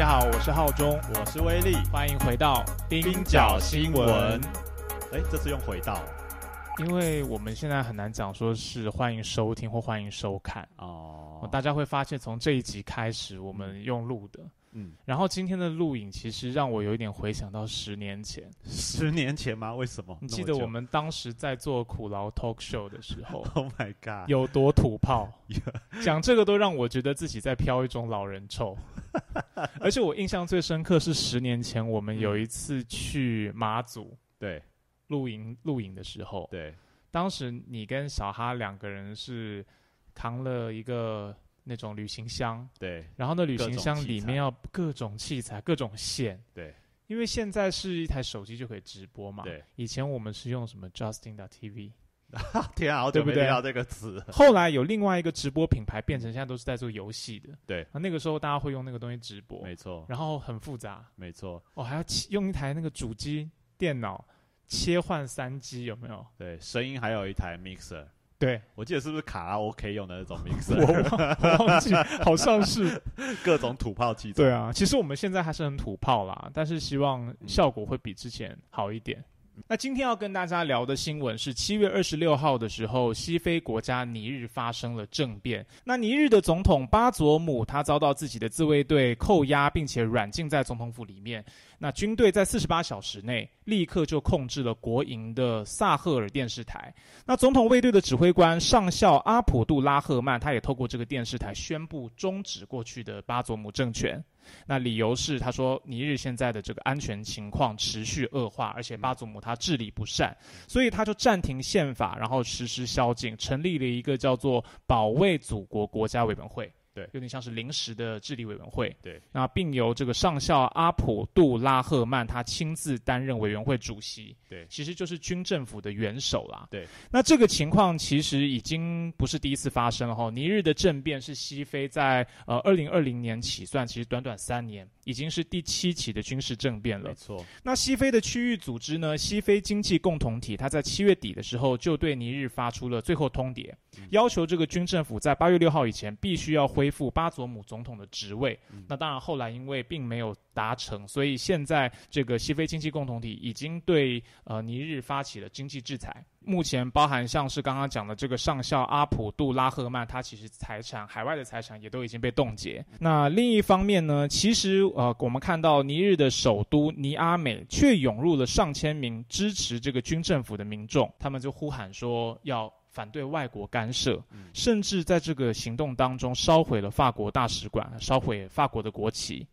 家好，我是浩中，我是威力，欢迎回到冰角新闻。哎，这次用回到，因为我们现在很难讲说是欢迎收听或欢迎收看哦。大家会发现，从这一集开始，我们用录的。嗯，然后今天的录影其实让我有一点回想到十年前，十年前吗？为什么？你记得我们当时在做苦劳 talk show 的时候？Oh my god，有多土炮？讲这个都让我觉得自己在飘一种老人臭。而且我印象最深刻是十年前我们有一次去马祖，对，露营露营的时候，对，当时你跟小哈两个人是扛了一个。那种旅行箱，对，然后那旅行箱里面要各种器材、各种线，对，因为现在是一台手机就可以直播嘛，对，以前我们是用什么 Justin 的 TV，天啊，好久没听到这个词。后来有另外一个直播品牌变成现在都是在做游戏的，对，啊，那个时候大家会用那个东西直播，没错，然后很复杂，没错，哦，还要用一台那个主机电脑切换三机，有没有？对，声音还有一台 mixer。对，我记得是不是卡拉 OK 用的那种 mixer？我忘记，好像是 各种土炮器。对啊，其实我们现在还是很土炮啦，但是希望效果会比之前好一点。那今天要跟大家聊的新闻是七月二十六号的时候，西非国家尼日发生了政变。那尼日的总统巴佐姆他遭到自己的自卫队扣押，并且软禁在总统府里面。那军队在四十八小时内立刻就控制了国营的萨赫尔电视台。那总统卫队的指挥官上校阿普杜拉赫曼，他也透过这个电视台宣布终止过去的巴佐姆政权。那理由是他说尼日现在的这个安全情况持续恶化，而且巴祖姆他治理不善，所以他就暂停宪法，然后实施宵禁，成立了一个叫做保卫祖国国家委员会。对，有点像是临时的治理委员会。对，那并由这个上校阿普杜拉赫曼他亲自担任委员会主席。对，其实就是军政府的元首啦。对，那这个情况其实已经不是第一次发生了哈。尼日的政变是西非在呃二零二零年起算，其实短短三年已经是第七起的军事政变了。没错。那西非的区域组织呢？西非经济共同体，它在七月底的时候就对尼日发出了最后通牒，要求这个军政府在八月六号以前必须要恢复巴佐姆总统的职位。那当然后来因为并没有达成，所以现在这个西非经济共同体已经对呃尼日发起了经济制裁。目前包含像是刚刚讲的这个上校阿普杜拉赫曼，他其实财产海外的财产也都已经被冻结。那另一方面呢，其实呃我们看到尼日的首都尼阿美却涌入了上千名支持这个军政府的民众，他们就呼喊说要。反对外国干涉，甚至在这个行动当中烧毁了法国大使馆，烧毁法国的国旗。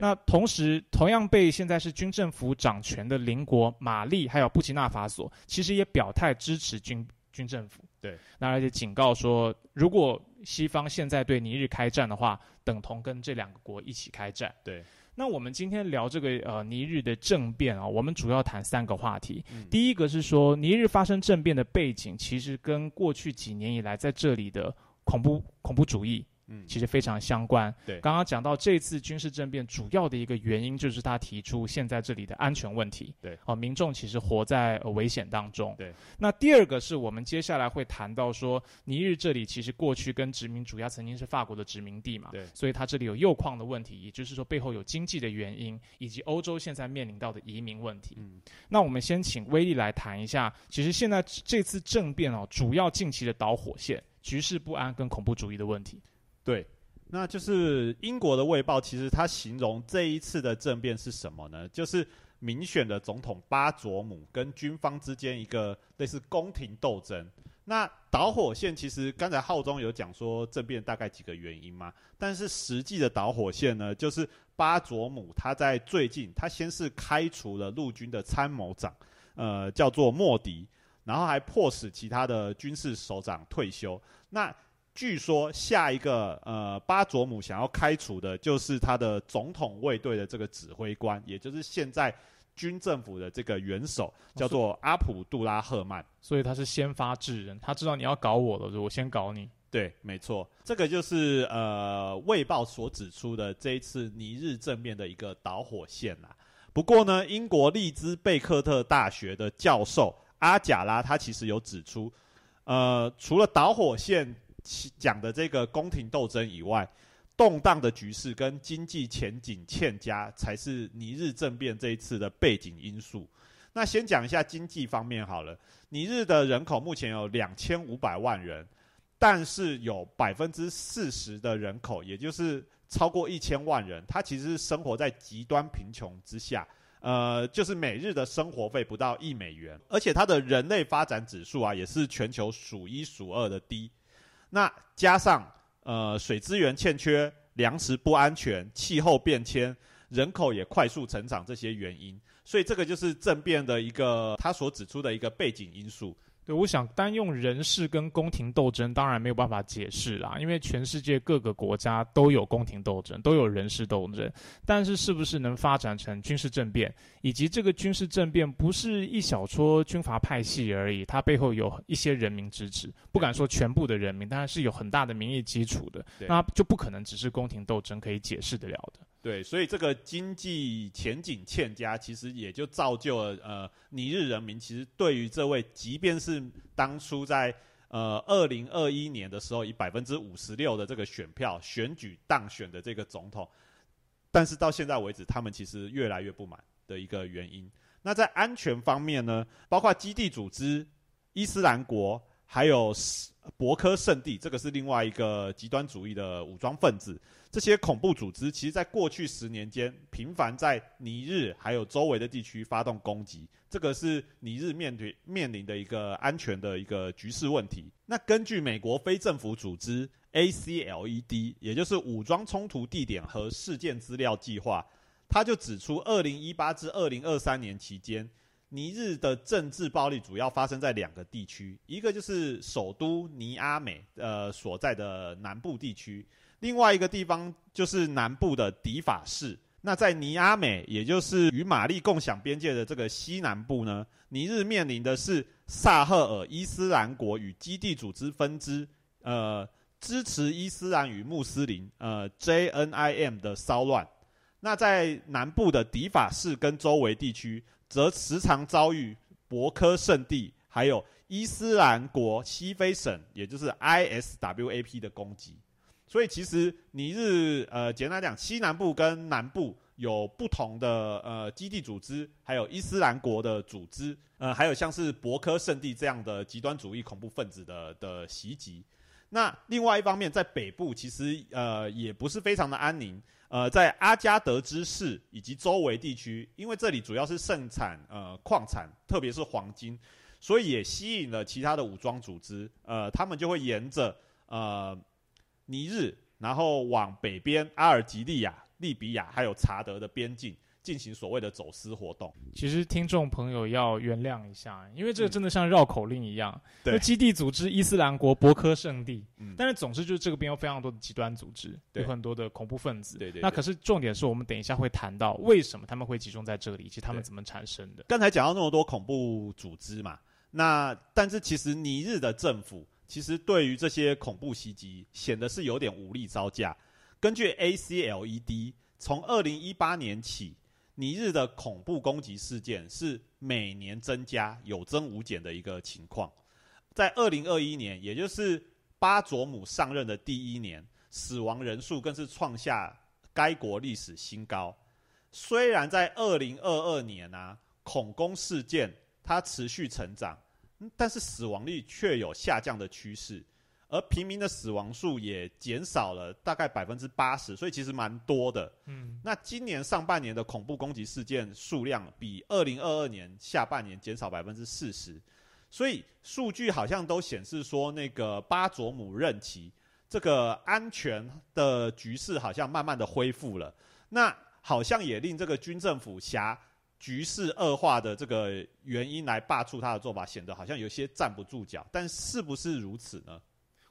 那同时，同样被现在是军政府掌权的邻国马利还有布基纳法索，其实也表态支持军军政府。对，那而且警告说，如果西方现在对尼日开战的话，等同跟这两个国一起开战。对。那我们今天聊这个呃尼日的政变啊，我们主要谈三个话题。第一个是说尼日发生政变的背景，其实跟过去几年以来在这里的恐怖恐怖主义。嗯，其实非常相关。对，刚刚讲到这次军事政变主要的一个原因，就是他提出现在这里的安全问题。对，哦，民众其实活在危险当中。对，那第二个是我们接下来会谈到说，尼日这里其实过去跟殖民主要曾经是法国的殖民地嘛。对，所以它这里有铀矿的问题，也就是说背后有经济的原因，以及欧洲现在面临到的移民问题。嗯，那我们先请威利来谈一下，其实现在这次政变哦，主要近期的导火线，局势不安跟恐怖主义的问题。对。那就是英国的《卫报》，其实它形容这一次的政变是什么呢？就是民选的总统巴佐姆跟军方之间一个类似宫廷斗争。那导火线其实刚才浩中有讲说政变大概几个原因嘛，但是实际的导火线呢，就是巴佐姆他在最近他先是开除了陆军的参谋长，呃，叫做莫迪，然后还迫使其他的军事首长退休。那据说下一个呃巴佐姆想要开除的就是他的总统卫队的这个指挥官，也就是现在军政府的这个元首，叫做阿普杜拉赫曼。所以他是先发制人，他知道你要搞我了，我先搞你。对，没错，这个就是呃《卫报》所指出的这一次尼日政变的一个导火线啦。不过呢，英国利兹贝克特大学的教授阿贾拉他其实有指出，呃，除了导火线讲的这个宫廷斗争以外，动荡的局势跟经济前景欠佳才是尼日政变这一次的背景因素。那先讲一下经济方面好了，尼日的人口目前有两千五百万人。但是有百分之四十的人口，也就是超过一千万人，他其实是生活在极端贫穷之下，呃，就是每日的生活费不到一美元，而且它的人类发展指数啊，也是全球数一数二的低。那加上呃水资源欠缺、粮食不安全、气候变迁、人口也快速成长这些原因，所以这个就是政变的一个他所指出的一个背景因素。对，我想单用人事跟宫廷斗争，当然没有办法解释啦，因为全世界各个国家都有宫廷斗争，都有人事斗争。但是，是不是能发展成军事政变，以及这个军事政变不是一小撮军阀派系而已，它背后有一些人民支持，不敢说全部的人民，但是是有很大的民意基础的，那就不可能只是宫廷斗争可以解释得了的。对，所以这个经济前景欠佳，其实也就造就了呃，尼日人民其实对于这位，即便是当初在呃二零二一年的时候，以百分之五十六的这个选票选举当选的这个总统，但是到现在为止，他们其实越来越不满的一个原因。那在安全方面呢，包括基地组织、伊斯兰国，还有博科圣地，这个是另外一个极端主义的武装分子。这些恐怖组织其实，在过去十年间，频繁在尼日还有周围的地区发动攻击，这个是尼日面对面临的一个安全的一个局势问题。那根据美国非政府组织 ACLED，也就是武装冲突地点和事件资料计划，他就指出，二零一八至二零二三年期间，尼日的政治暴力主要发生在两个地区，一个就是首都尼阿美呃所在的南部地区。另外一个地方就是南部的迪法市。那在尼阿美，也就是与马利共享边界的这个西南部呢，尼日面临的是萨赫尔伊斯兰国与基地组织分支，呃，支持伊斯兰与穆斯林，呃，JNIM 的骚乱。那在南部的迪法市跟周围地区，则时常遭遇博科圣地，还有伊斯兰国西非省，也就是 ISWAP 的攻击。所以其实尼日呃，简单讲，西南部跟南部有不同的呃基地组织，还有伊斯兰国的组织，呃，还有像是博科圣地这样的极端主义恐怖分子的的袭击。那另外一方面，在北部其实呃也不是非常的安宁，呃，在阿加德之市以及周围地区，因为这里主要是盛产呃矿产，特别是黄金，所以也吸引了其他的武装组织，呃，他们就会沿着呃。尼日，然后往北边阿尔及利亚、利比亚还有查德的边境进行所谓的走私活动。其实听众朋友要原谅一下，因为这个真的像绕口令一样。对，基地组织伊斯兰国博科圣地，但是总之就是这个边有非常多的极端组织，有很多的恐怖分子。对对。那可是重点是我们等一下会谈到为什么他们会集中在这里，以及他们怎么产生的。刚才讲到那么多恐怖组织嘛，那但是其实尼日的政府。其实对于这些恐怖袭击，显得是有点无力招架。根据 ACLED，从二零一八年起，尼日的恐怖攻击事件是每年增加、有增无减的一个情况。在二零二一年，也就是巴佐姆上任的第一年，死亡人数更是创下该国历史新高。虽然在二零二二年啊，恐攻事件它持续成长。但是死亡率却有下降的趋势，而平民的死亡数也减少了大概百分之八十，所以其实蛮多的。嗯，那今年上半年的恐怖攻击事件数量比二零二二年下半年减少百分之四十，所以数据好像都显示说，那个巴佐姆任期这个安全的局势好像慢慢的恢复了，那好像也令这个军政府辖。局势恶化的这个原因来罢黜他的做法，显得好像有些站不住脚。但是不是如此呢？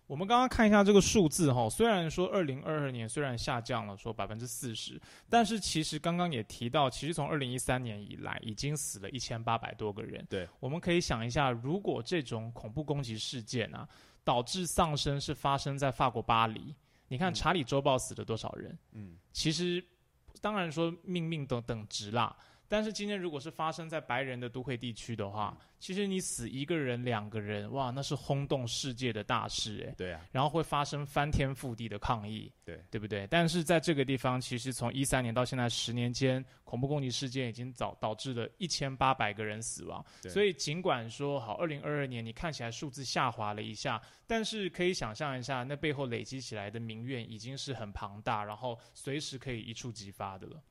我们刚刚看一下这个数字哈，虽然说二零二二年虽然下降了说百分之四十，但是其实刚刚也提到，其实从二零一三年以来已经死了一千八百多个人。对，我们可以想一下，如果这种恐怖攻击事件啊，导致丧生是发生在法国巴黎，你看查理周报死了多少人？嗯，其实当然说命命等等值啦。但是今天如果是发生在白人的都会地区的话，其实你死一个人、两个人，哇，那是轰动世界的大事哎。对啊，然后会发生翻天覆地的抗议，对对不对？但是在这个地方，其实从一三年到现在十年间，恐怖攻击事件已经导导致了一千八百个人死亡。对所以尽管说好，二零二二年你看起来数字下滑了一下，但是可以想象一下，那背后累积起来的民怨已经是很庞大，然后随时可以一触即发的了。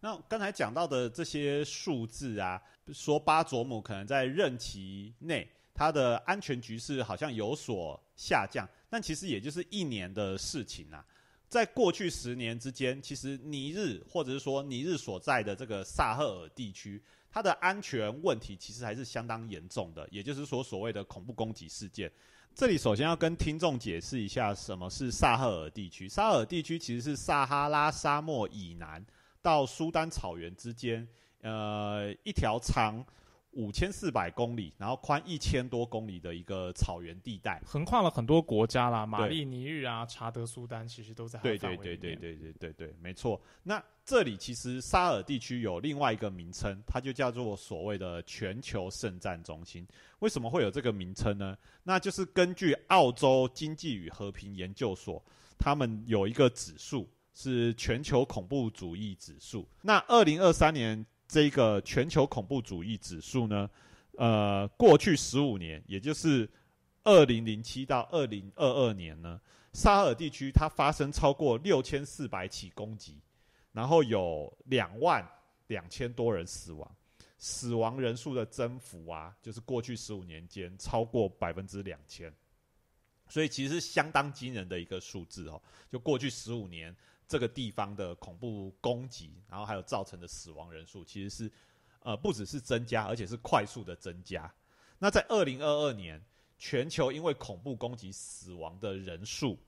那刚才讲到的这些数字啊，说巴佐姆可能在任期内，他的安全局势好像有所下降，但其实也就是一年的事情啊。在过去十年之间，其实尼日或者是说尼日所在的这个萨赫尔地区，它的安全问题其实还是相当严重的，也就是说所谓的恐怖攻击事件。这里首先要跟听众解释一下什么是萨赫尔地区。萨赫尔地区其实是撒哈拉沙漠以南到苏丹草原之间，呃，一条长五千四百公里，然后宽一千多公里的一个草原地带。横跨了很多国家啦，马对利尼日啊、查德苏丹，其实都在它对对对对对对对对，没错。那这里其实沙尔地区有另外一个名称，它就叫做所谓的全球圣战中心。为什么会有这个名称呢？那就是根据澳洲经济与和平研究所，他们有一个指数是全球恐怖主义指数。那二零二三年这个全球恐怖主义指数呢，呃，过去十五年，也就是二零零七到二零二二年呢，沙尔地区它发生超过六千四百起攻击，然后有两万两千多人死亡，死亡人数的增幅啊，就是过去十五年间超过百分之两千，所以其实相当惊人的一个数字哦。就过去十五年这个地方的恐怖攻击，然后还有造成的死亡人数，其实是呃不只是增加，而且是快速的增加。那在二零二二年，全球因为恐怖攻击死亡的人数，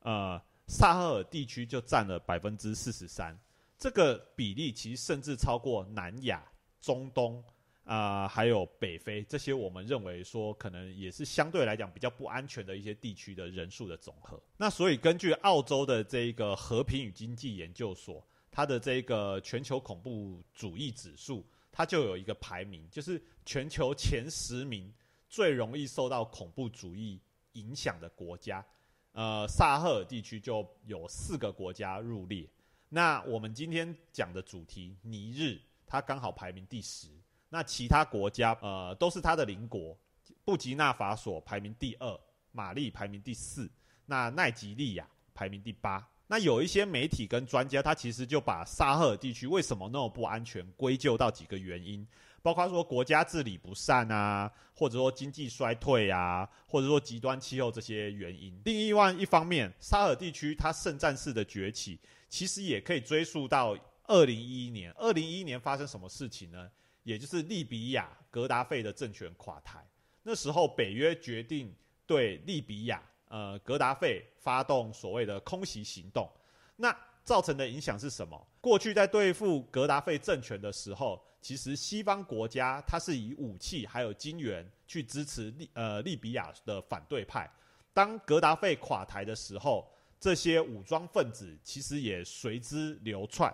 呃，萨赫尔地区就占了百分之四十三，这个比例其实甚至超过南亚、中东啊、还有北非这些我们认为说可能也是相对来讲比较不安全的一些地区的人数的总和。那所以根据澳洲的这个和平与经济研究所，它的这个全球恐怖主义指数，它就有一个排名，就是全球前十名最容易受到恐怖主义影响的国家。呃，萨赫尔地区就有四个国家入列。那我们今天讲的主题尼日，它刚好排名第十。那其他国家呃都是它的邻国，布吉纳法索排名第二，马利排名第四，那奈及利亚排名第八。那有一些媒体跟专家，他其实就把沙赫尔地区为什么那么不安全归咎到几个原因，包括说国家治理不善啊，或者说经济衰退啊，或者说极端气候这些原因。另外一方面，沙尔地区它圣战式的崛起，其实也可以追溯到二零一一年。二零一一年发生什么事情呢？也就是利比亚格达费的政权垮台，那时候北约决定对利比亚呃格达费发动所谓的空袭行动，那造成的影响是什么？过去在对付格达费政权的时候，其实西方国家它是以武器还有金元去支持利呃利比亚的反对派。当格达费垮台的时候，这些武装分子其实也随之流窜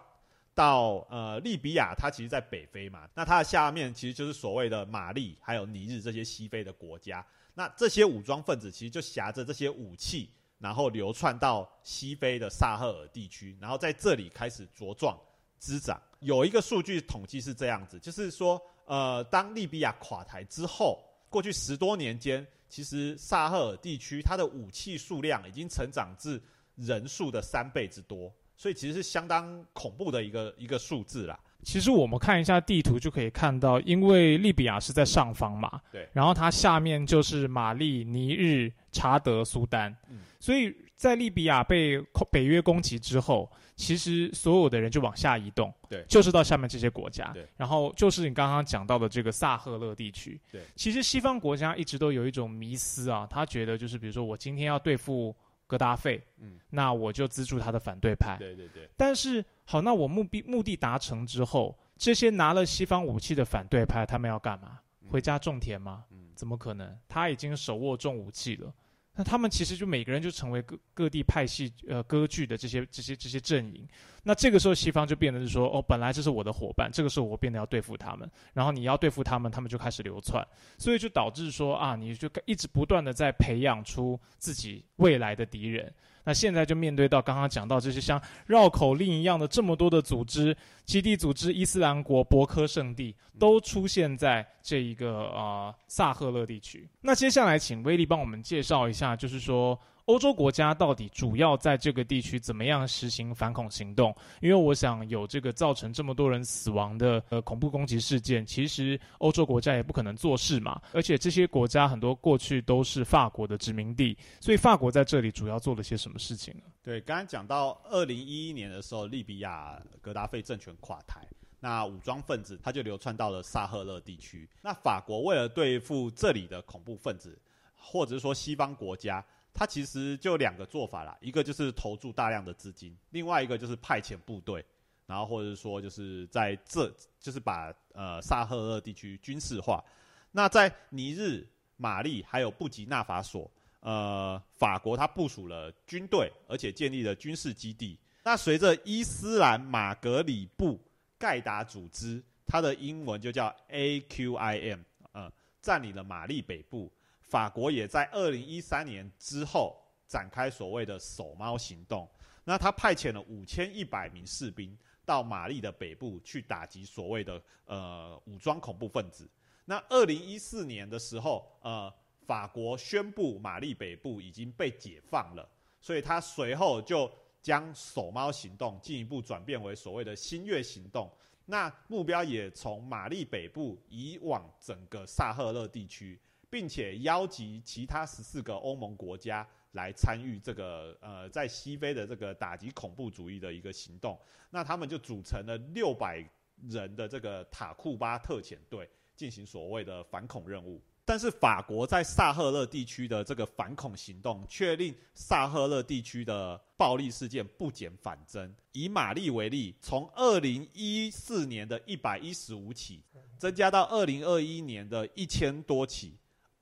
到呃利比亚，它其实在北非嘛，那它的下面其实就是所谓的马利还有尼日这些西非的国家。那这些武装分子其实就挟着这些武器，然后流窜到西非的萨赫尔地区，然后在这里开始茁壮滋长。有一个数据统计是这样子，就是说，呃，当利比亚垮台之后，过去十多年间，其实萨赫尔地区它的武器数量已经成长至人数的三倍之多，所以其实是相当恐怖的一个一个数字啦。其实我们看一下地图就可以看到，因为利比亚是在上方嘛，对。然后它下面就是马利、尼日、查德、苏丹，嗯。所以在利比亚被北约攻击之后，其实所有的人就往下移动，对。就是到下面这些国家，对，然后就是你刚刚讲到的这个萨赫勒地区，对，其实西方国家一直都有一种迷思啊，他觉得就是比如说我今天要对付格达费，嗯，那我就资助他的反对派，对对对，但是好，那我目的目的达成之后，这些拿了西方武器的反对派，他们要干嘛？嗯回家种田吗？嗯怎么可能？他已经手握重武器了。那他们其实就每个人就成为各各地派系呃割据的这些这些这些阵营。那这个时候西方就变得是说，哦，本来这是我的伙伴，这个时候我变得要对付他们，然后你要对付他们，他们就开始流窜，所以就导致说啊，你就一直不断的在培养出自己未来的敌人。那现在就面对到刚刚讲到这些像绕口令一样的这么多的组织，基地组织、伊斯兰国、博科圣地都出现在这一个呃萨赫勒地区。那接下来请威利帮我们介绍一下，就是说欧洲国家到底主要在这个地区怎么样实行反恐行动？因为我想有这个造成这么多人死亡的呃恐怖攻击事件，其实欧洲国家也不可能做事嘛。而且这些国家很多过去都是法国的殖民地，所以法国在这里主要做了些什么事情呢？对，刚刚讲到二零一一年的时候，利比亚格达费政权垮台，那武装分子他就流窜到了萨赫勒地区。那法国为了对付这里的恐怖分子，或者说西方国家，它其实就两个做法啦，一个就是投注大量的资金，另外一个就是派遣部队，然后或者说就是在这就是把呃萨赫勒地区军事化。那在尼日、马利还有布吉纳法索，呃，法国它部署了军队，而且建立了军事基地。那随着伊斯兰马格里布盖达组织，它的英文就叫 AQIM，呃，占领了马利北部。法国也在二零一三年之后展开所谓的“守猫行动”。那他派遣了五千一百名士兵到马利的北部去打击所谓的呃武装恐怖分子。那二零一四年的时候，呃，法国宣布马利北部已经被解放了，所以他随后就将守猫行动进一步转变为所谓的新月行动。那目标也从马利北部移往整个萨赫勒地区，并且邀集其他十四个欧盟国家来参与这个呃在西非的这个打击恐怖主义的一个行动。那他们就组成了六百人的这个塔库巴特遣队。进行所谓的反恐任务，但是法国在萨赫勒地区的这个反恐行动，却令萨赫勒地区的暴力事件不减反增。以马利为例，从二零一四年的一百一十五起，增加到二零二一年的一千多起，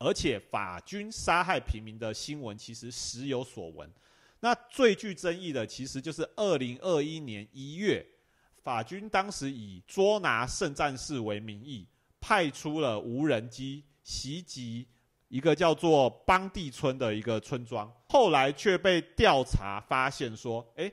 而且法军杀害平民的新闻其实时有所闻。那最具争议的，其实就是二零二一年一月，法军当时以捉拿圣战士为名义。派出了无人机袭击一个叫做邦地村的一个村庄，后来却被调查发现说，诶，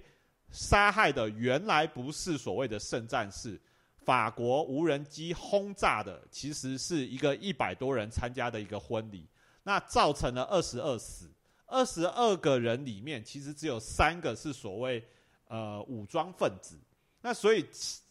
杀害的原来不是所谓的圣战士，法国无人机轰炸的其实是一个一百多人参加的一个婚礼，那造成了二十二死，二十二个人里面其实只有三个是所谓呃武装分子，那所以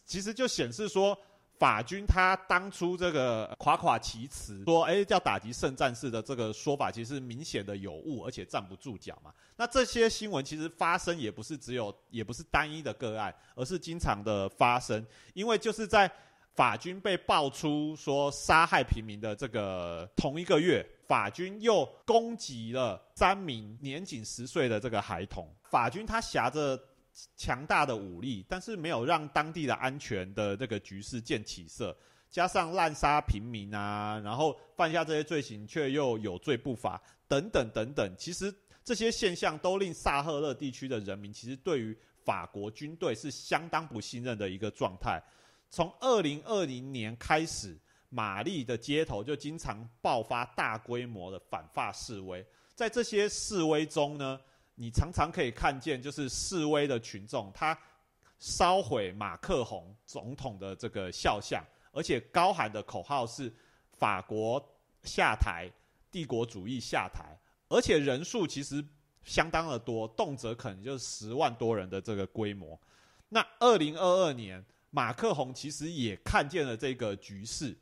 其实就显示说。法军他当初这个夸夸其词说，哎，要打击圣战士的这个说法，其实明显的有误，而且站不住脚嘛。那这些新闻其实发生也不是只有，也不是单一的个案，而是经常的发生。因为就是在法军被爆出说杀害平民的这个同一个月，法军又攻击了三名年仅十岁的这个孩童。法军他挟着。强大的武力，但是没有让当地的安全的这个局势见起色，加上滥杀平民啊，然后犯下这些罪行却又有罪不罚，等等等等，其实这些现象都令萨赫勒地区的人民其实对于法国军队是相当不信任的一个状态。从二零二零年开始，玛丽的街头就经常爆发大规模的反法示威，在这些示威中呢。你常常可以看见，就是示威的群众，他烧毁马克宏总统的这个肖像，而且高喊的口号是“法国下台，帝国主义下台”，而且人数其实相当的多，动辄可能就十万多人的这个规模。那二零二二年，马克宏其实也看见了这个局势，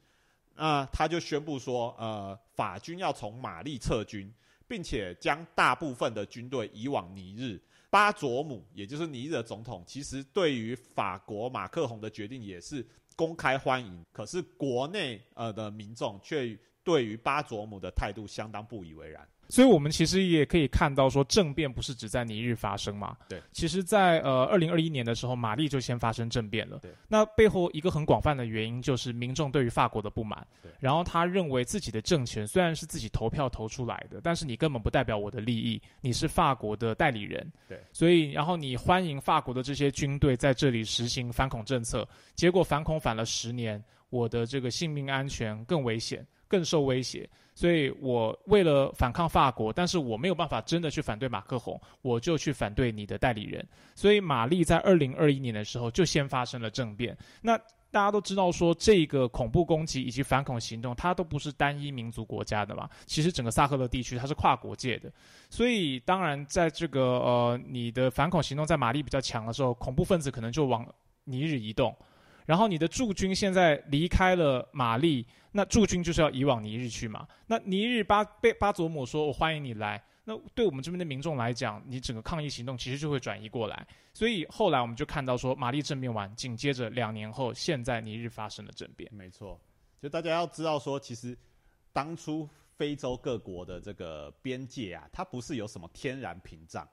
那他就宣布说，呃，法军要从马利撤军，并且将大部分的军队移往尼日。巴佐姆，也就是尼日的总统，其实对于法国马克宏的决定也是公开欢迎，可是国内呃的民众却对于巴佐姆的态度相当不以为然。所以，我们其实也可以看到，说政变不是只在尼日发生嘛？对。其实，在呃二零二一年的时候，玛丽就先发生政变了。对。那背后一个很广泛的原因，就是民众对于法国的不满。对。然后他认为自己的政权虽然是自己投票投出来的，但是你根本不代表我的利益，你是法国的代理人。对。所以，然后你欢迎法国的这些军队在这里实行反恐政策，结果反恐反了十年，我的这个性命安全更危险，更受威胁。所以我为了反抗法国，但是我没有办法真的去反对马克宏，我就去反对你的代理人。所以玛丽在二零二一年的时候就先发生了政变。那大家都知道说，这个恐怖攻击以及反恐行动，它都不是单一民族国家的嘛。其实整个萨赫勒地区它是跨国界的。所以当然在这个呃你的反恐行动在玛丽比较强的时候，恐怖分子可能就往尼日移动。然后你的驻军现在离开了玛丽，那驻军就是要移往尼日去嘛？那尼日巴被巴佐姆说：“我欢迎你来。”那对我们这边的民众来讲，你整个抗议行动其实就会转移过来。所以后来我们就看到说，玛丽政变完，紧接着两年后，现在尼日发生了政变。没错，就大家要知道说，其实当初非洲各国的这个边界啊，它不是有什么天然屏障。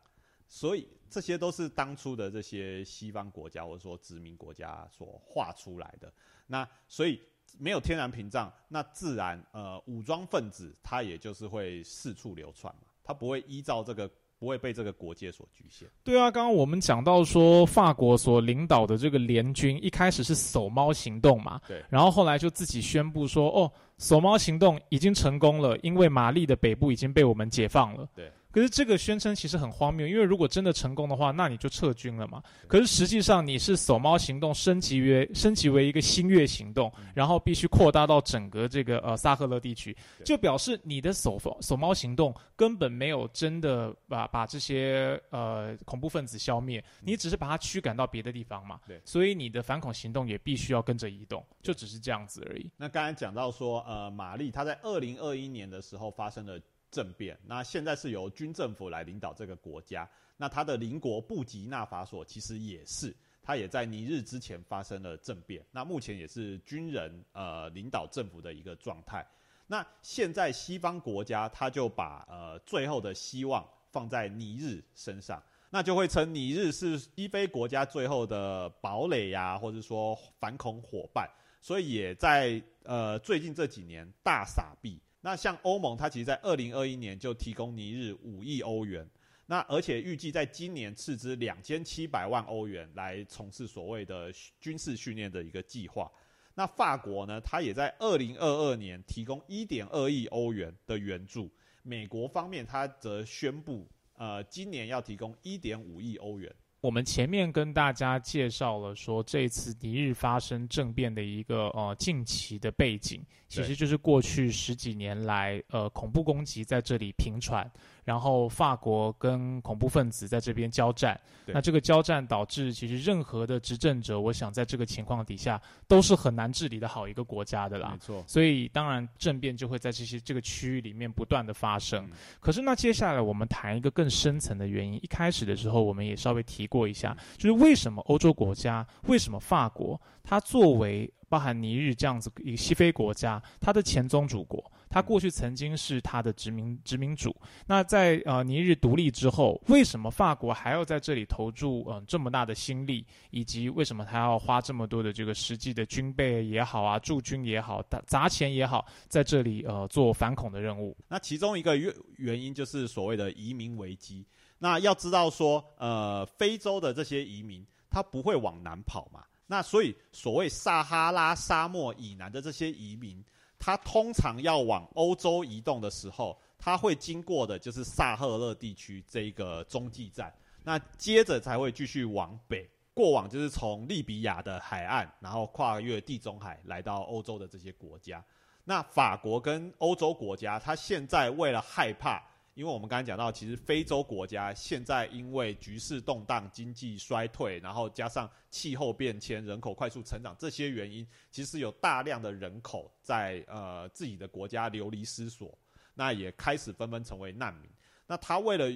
所以这些都是当初的这些西方国家或者说殖民国家所画出来的。那所以没有天然屏障，那自然呃武装分子他也就是会四处流窜嘛，他不会依照这个不会被这个国界所局限。对啊，刚刚我们讲到说法国所领导的这个联军一开始是守猫行动嘛，对，然后后来就自己宣布说哦守猫行动已经成功了，因为玛丽的北部已经被我们解放了。对。可是这个宣称其实很荒谬，因为如果真的成功的话，那你就撤军了嘛。可是实际上你是守猫行动升级为升级为一个新月行动，然后必须扩大到整个这个呃萨赫勒地区，就表示你的守守猫行动根本没有真的把把这些呃恐怖分子消灭，你只是把它驱赶到别的地方嘛。对，所以你的反恐行动也必须要跟着移动，就只是这样子而已。那刚才讲到说，呃，玛丽她在二零二一年的时候发生了。政变，那现在是由军政府来领导这个国家。那他的邻国布吉纳法索其实也是，它也在尼日之前发生了政变。那目前也是军人呃领导政府的一个状态。那现在西方国家他就把呃最后的希望放在尼日身上，那就会称尼日是西非国家最后的堡垒呀，或者说反恐伙伴。所以也在呃最近这几年大撒币。那像欧盟，它其实，在二零二一年就提供尼日五亿欧元，那而且预计在今年斥资两千七百万欧元来从事所谓的军事训练的一个计划。那法国呢，它也在二零二二年提供一点二亿欧元的援助。美国方面，它则宣布，呃，今年要提供一点五亿欧元。我们前面跟大家介绍了说，这次尼日发生政变的一个呃近期的背景，其实就是过去十几年来呃恐怖攻击在这里频传。然后法国跟恐怖分子在这边交战，那这个交战导致其实任何的执政者，我想在这个情况底下都是很难治理的好一个国家的啦。没错，所以当然政变就会在这些这个区域里面不断的发生。可是那接下来我们谈一个更深层的原因，一开始的时候我们也稍微提过一下，就是为什么欧洲国家，为什么法国，它作为包含尼日这样子一个西非国家，它的前宗主国。他过去曾经是他的殖民殖民主，那在呃尼日独立之后，为什么法国还要在这里投注嗯这么大的心力，以及为什么他要花这么多的这个实际的军备也好啊，驻军也好，砸钱也好，在这里呃做反恐的任务？那其中一个原原因就是所谓的移民危机。那要知道说，呃，非洲的这些移民他不会往南跑嘛，那所以所谓撒哈拉沙漠以南的这些移民。它通常要往欧洲移动的时候，它会经过的就是萨赫勒地区这一个中继站，那接着才会继续往北，过往就是从利比亚的海岸，然后跨越地中海来到欧洲的这些国家。那法国跟欧洲国家，它现在为了害怕因为我们刚才讲到，其实非洲国家现在因为局势动荡、经济衰退，然后加上气候变迁、人口快速成长这些原因，其实有大量的人口在呃自己的国家流离失所，那也开始纷纷成为难民。那他为了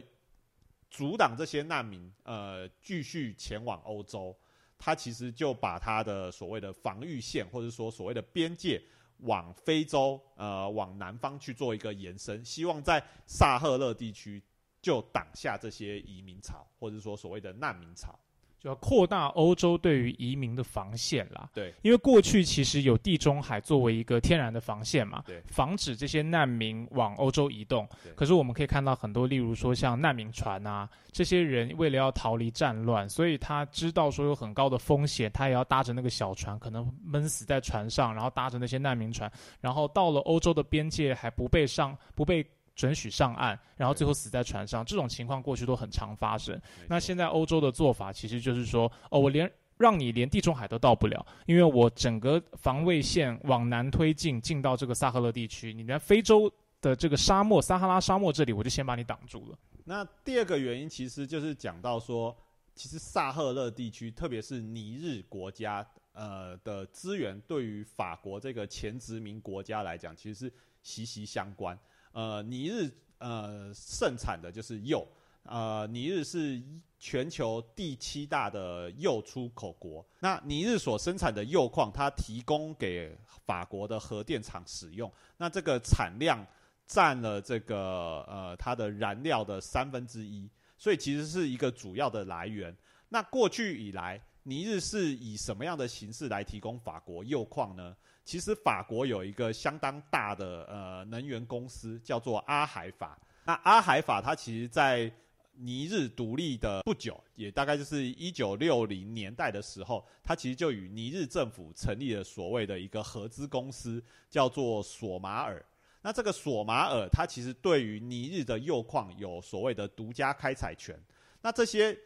阻挡这些难民呃继续前往欧洲，他其实就把他的所谓的防御线，或者说所谓的边界。往非洲，呃，往南方去做一个延伸，希望在萨赫勒地区就挡下这些移民潮，或者说所谓的难民潮。就要扩大欧洲对于移民的防线啦。对，因为过去其实有地中海作为一个天然的防线嘛，对，防止这些难民往欧洲移动。可是我们可以看到很多，例如说像难民船啊，这些人为了要逃离战乱，所以他知道说有很高的风险，他也要搭着那个小船，可能闷死在船上，然后搭着那些难民船，然后到了欧洲的边界还不被上不被。准许上岸，然后最后死在船上，这种情况过去都很常发生。那现在欧洲的做法其实就是说，哦，我连让你连地中海都到不了，因为我整个防卫线往南推进，进到这个萨赫勒地区，你连非洲的这个沙漠撒哈拉沙漠这里，我就先把你挡住了。那第二个原因其实就是讲到说，其实萨赫勒地区，特别是尼日国家，呃的资源对于法国这个前殖民国家来讲，其实是息息相关。呃，尼日呃盛产的就是铀，呃，尼日是全球第七大的铀出口国。那尼日所生产的铀矿，它提供给法国的核电厂使用。那这个产量占了这个呃它的燃料的三分之一，所以其实是一个主要的来源。那过去以来，尼日是以什么样的形式来提供法国铀矿呢？其实法国有一个相当大的呃能源公司，叫做阿海法。那阿海法它其实在尼日独立的不久，也大概就是一九六零年代的时候，它其实就与尼日政府成立了所谓的一个合资公司，叫做索马尔。那这个索马尔它其实对于尼日的铀矿有所谓的独家开采权。那这些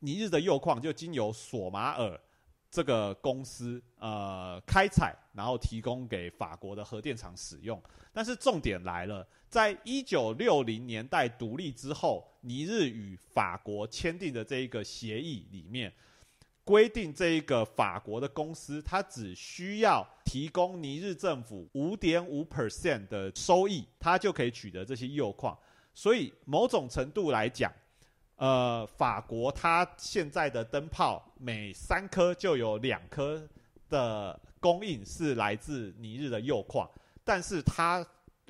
尼日的铀矿就经由索马尔。这个公司呃开采，然后提供给法国的核电厂使用。但是重点来了，在一九六零年代独立之后，尼日与法国签订的这一个协议里面，规定这一个法国的公司，它只需要提供尼日政府五点五 percent 的收益，它就可以取得这些铀矿。所以某种程度来讲，呃，法国它现在的灯泡每三颗就有两颗的供应是来自尼日的铀矿，但是它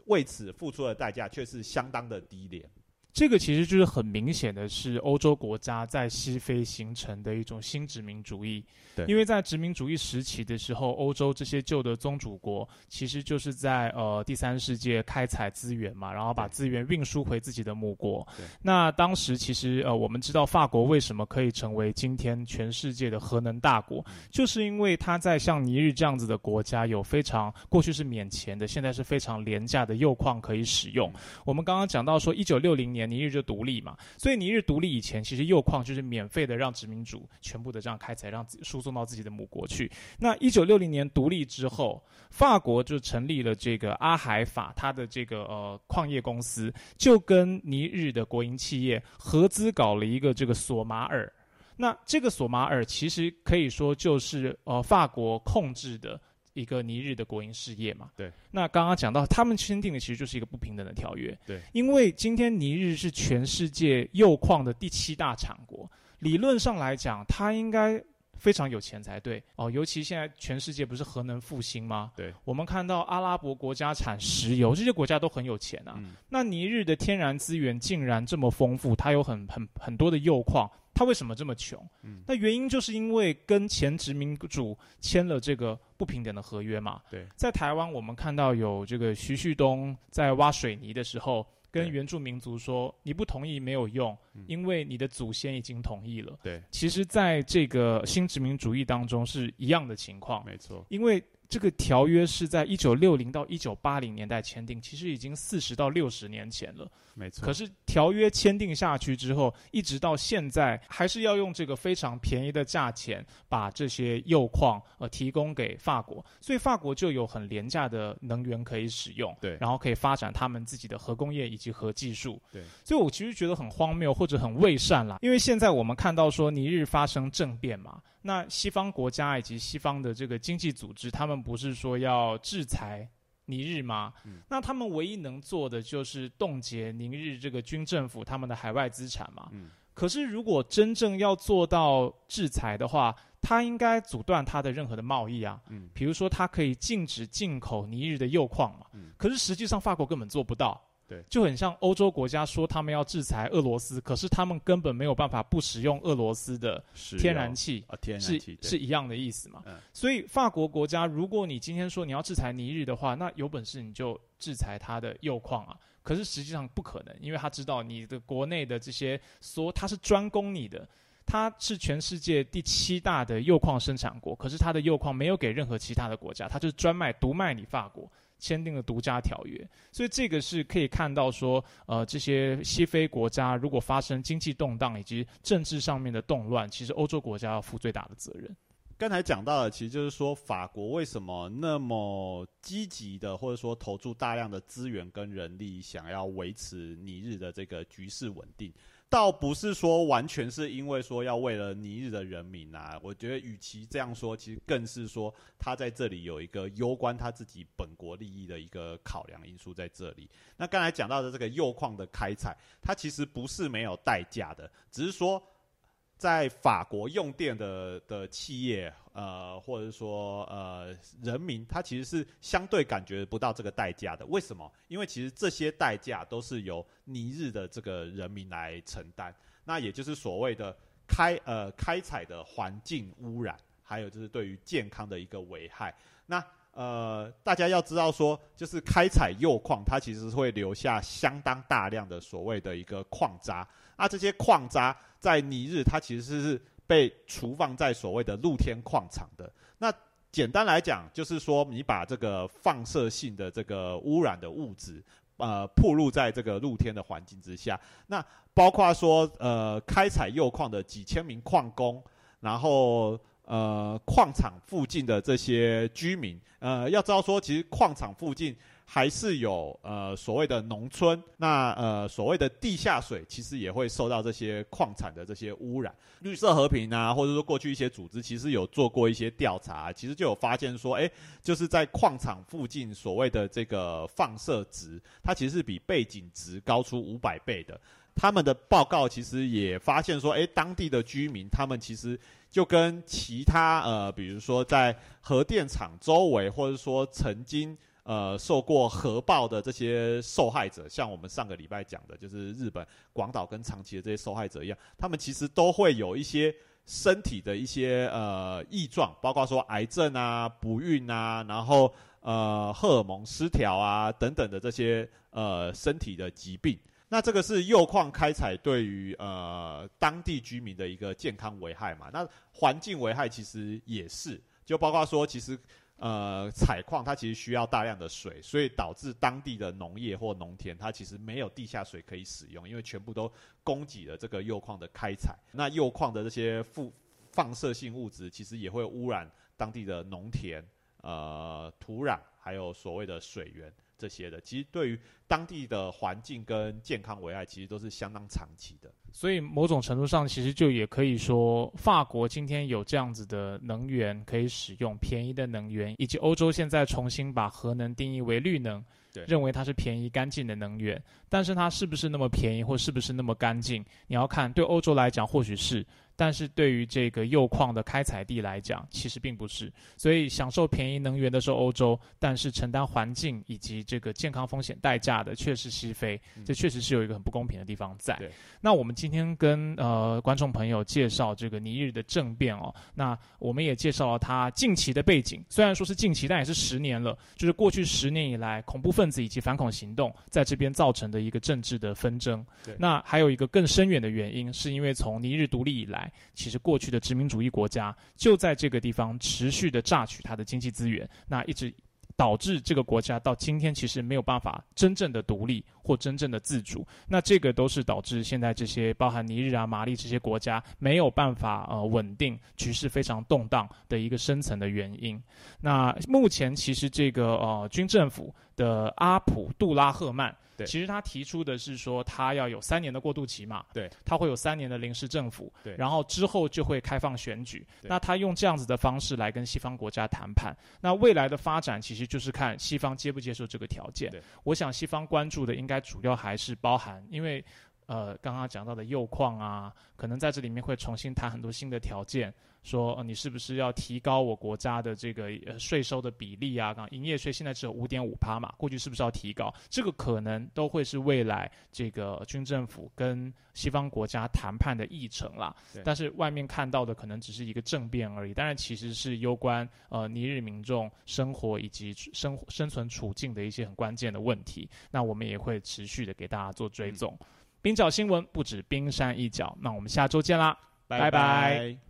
为此付出的代价却是相当的低廉。这个其实就是很明显的是欧洲国家在西非形成的一种新殖民主义。对，因为在殖民主义时期的时候，欧洲这些旧的宗主国其实就是在呃第三世界开采资源嘛，然后把资源运输回自己的母国。对，那当时其实呃我们知道法国为什么可以成为今天全世界的核能大国，就是因为它在像尼日这样子的国家有非常过去是免钱的，现在是非常廉价的铀矿可以使用。我们刚刚讲到说，一九六零年。尼日就独立嘛，所以尼日独立以前，其实铀矿就是免费的，让殖民主全部的这样开采，让输送到自己的母国去。那一九六零年独立之后，法国就成立了这个阿海法，它的这个呃矿业公司就跟尼日的国营企业合资搞了一个这个索马尔。那这个索马尔其实可以说就是呃法国控制的。一个尼日的国营事业嘛，对。那刚刚讲到，他们签订的其实就是一个不平等的条约，对。因为今天尼日是全世界铀矿的第七大产国，理论上来讲，它应该非常有钱才对哦。尤其现在全世界不是核能复兴吗？对。我们看到阿拉伯国家产石油，这些国家都很有钱啊。那尼日的天然资源竟然这么丰富，它有很很很多的铀矿。它为什么这么穷？嗯，那原因就是因为跟前殖民主签了这个不平等的合约嘛。对，在台湾我们看到有这个徐旭东在挖水泥的时候，跟原住民族说：“你不同意没有用，因为你的祖先已经同意了。”对，其实在这个新殖民主义当中是一样的情况。没错，因为这个条约是在一九六零到一九八零年代签订，其实已经四十到六十年前了。没错。可是条约签订下去之后，一直到现在，还是要用这个非常便宜的价钱把这些铀矿呃提供给法国，所以法国就有很廉价的能源可以使用，对，然后可以发展他们自己的核工业以及核技术，对。所以我其实觉得很荒谬或者很伪善啦，因为现在我们看到说尼日发生政变嘛，那西方国家以及西方的这个经济组织，他们不是说要制裁。尼日吗？那他们唯一能做的就是冻结尼日这个军政府他们的海外资产嘛。可是如果真正要做到制裁的话，他应该阻断他的任何的贸易啊。嗯，比如说他可以禁止进口尼日的铀矿嘛。嗯，可是实际上法国根本做不到。对，就很像欧洲国家说他们要制裁俄罗斯，可是他们根本没有办法不使用俄罗斯的天然气，啊，天然气是一样的意思嘛？所以法国国家，如果你今天说你要制裁尼日的话，那有本事你就制裁它的铀矿啊。可是实际上不可能，因为他知道你的国内的这些所他是专攻你的，他是全世界第七大的铀矿生产国，可是他的铀矿没有给任何其他的国家，他就是专卖独卖你法国。签订了独家条约，所以这个是可以看到说，呃，这些西非国家如果发生经济动荡以及政治上面的动乱，其实欧洲国家要负最大的责任。刚才讲到的，其实就是说法国为什么那么积极的，或者说投注大量的资源跟人力，想要维持尼日的这个局势稳定。倒不是说完全是因为说要为了尼日的人民啊，我觉得与其这样说，其实更是说他在这里有一个攸关他自己本国利益的一个考量因素在这里。那刚才讲到的这个铀矿的开采，它其实不是没有代价的，只是说。在法国用电的的企业，呃，或者说呃人民，他其实是相对感觉不到这个代价的。为什么？因为其实这些代价都是由尼日的这个人民来承担。那也就是所谓的开呃开采的环境污染，还有就是对于健康的一个危害。那呃，大家要知道说，就是开采铀矿，它其实会留下相当大量的所谓的一个矿渣。那这些矿渣。在尼日，它其实是被储放在所谓的露天矿场的。那简单来讲，就是说你把这个放射性的这个污染的物质，呃，曝露在这个露天的环境之下。那包括说，呃，开采铀矿的几千名矿工，然后呃，矿场附近的这些居民，呃，要知道说，其实矿场附近。还是有呃所谓的农村，那呃所谓的地下水其实也会受到这些矿产的这些污染。绿色和平啊，或者说过去一些组织其实有做过一些调查，其实就有发现说，哎，就是在矿场附近所谓的这个放射值，它其实是比背景值高出五百倍的。他们的报告其实也发现说，哎，当地的居民他们其实就跟其他呃，比如说在核电厂周围，或者说曾经。呃，受过核爆的这些受害者，像我们上个礼拜讲的，就是日本广岛跟长崎的这些受害者一样，他们其实都会有一些身体的一些呃异状，包括说癌症啊、不孕啊，然后呃荷尔蒙失调啊等等的这些呃身体的疾病。那这个是铀矿开采对于呃当地居民的一个健康危害嘛？那环境危害其实也是，就包括说其实。呃，采矿它其实需要大量的水，所以导致当地的农业或农田它其实没有地下水可以使用，因为全部都供给了这个铀矿的开采。那铀矿的这些负放射性物质其实也会污染当地的农田、呃土壤，还有所谓的水源这些的。其实对于当地的环境跟健康危害，其实都是相当长期的。所以某种程度上，其实就也可以说，法国今天有这样子的能源可以使用，便宜的能源，以及欧洲现在重新把核能定义为绿能，认为它是便宜干净的能源。但是它是不是那么便宜，或是不是那么干净？你要看，对欧洲来讲，或许是。但是对于这个铀矿的开采地来讲，其实并不是。所以享受便宜能源的是欧洲，但是承担环境以及这个健康风险代价的却是西非。这确实是有一个很不公平的地方在。那我们今天跟呃观众朋友介绍这个尼日的政变哦，那我们也介绍了它近期的背景。虽然说是近期，但也是十年了。就是过去十年以来，恐怖分子以及反恐行动在这边造成的一个政治的纷争。那还有一个更深远的原因，是因为从尼日独立以来。其实过去的殖民主义国家就在这个地方持续的榨取它的经济资源，那一直。导致这个国家到今天其实没有办法真正的独立或真正的自主，那这个都是导致现在这些包含尼日啊、马利这些国家没有办法呃稳定局势非常动荡的一个深层的原因。那目前其实这个呃军政府的阿普杜拉赫曼。对其实他提出的是说，他要有三年的过渡期嘛，对，他会有三年的临时政府，对然后之后就会开放选举。那他用这样子的方式来跟西方国家谈判，那未来的发展其实就是看西方接不接受这个条件。我想西方关注的应该主要还是包含，因为呃刚刚讲到的铀矿啊，可能在这里面会重新谈很多新的条件。说、呃、你是不是要提高我国家的这个呃税收的比例啊？刚营业税现在只有五点五趴嘛，过去是不是要提高？这个可能都会是未来这个军政府跟西方国家谈判的议程啦。但是外面看到的可能只是一个政变而已，当然其实是攸关呃尼日民众生活以及生活生存处境的一些很关键的问题。那我们也会持续的给大家做追踪。冰角新闻不止冰山一角，那我们下周见啦，拜拜拜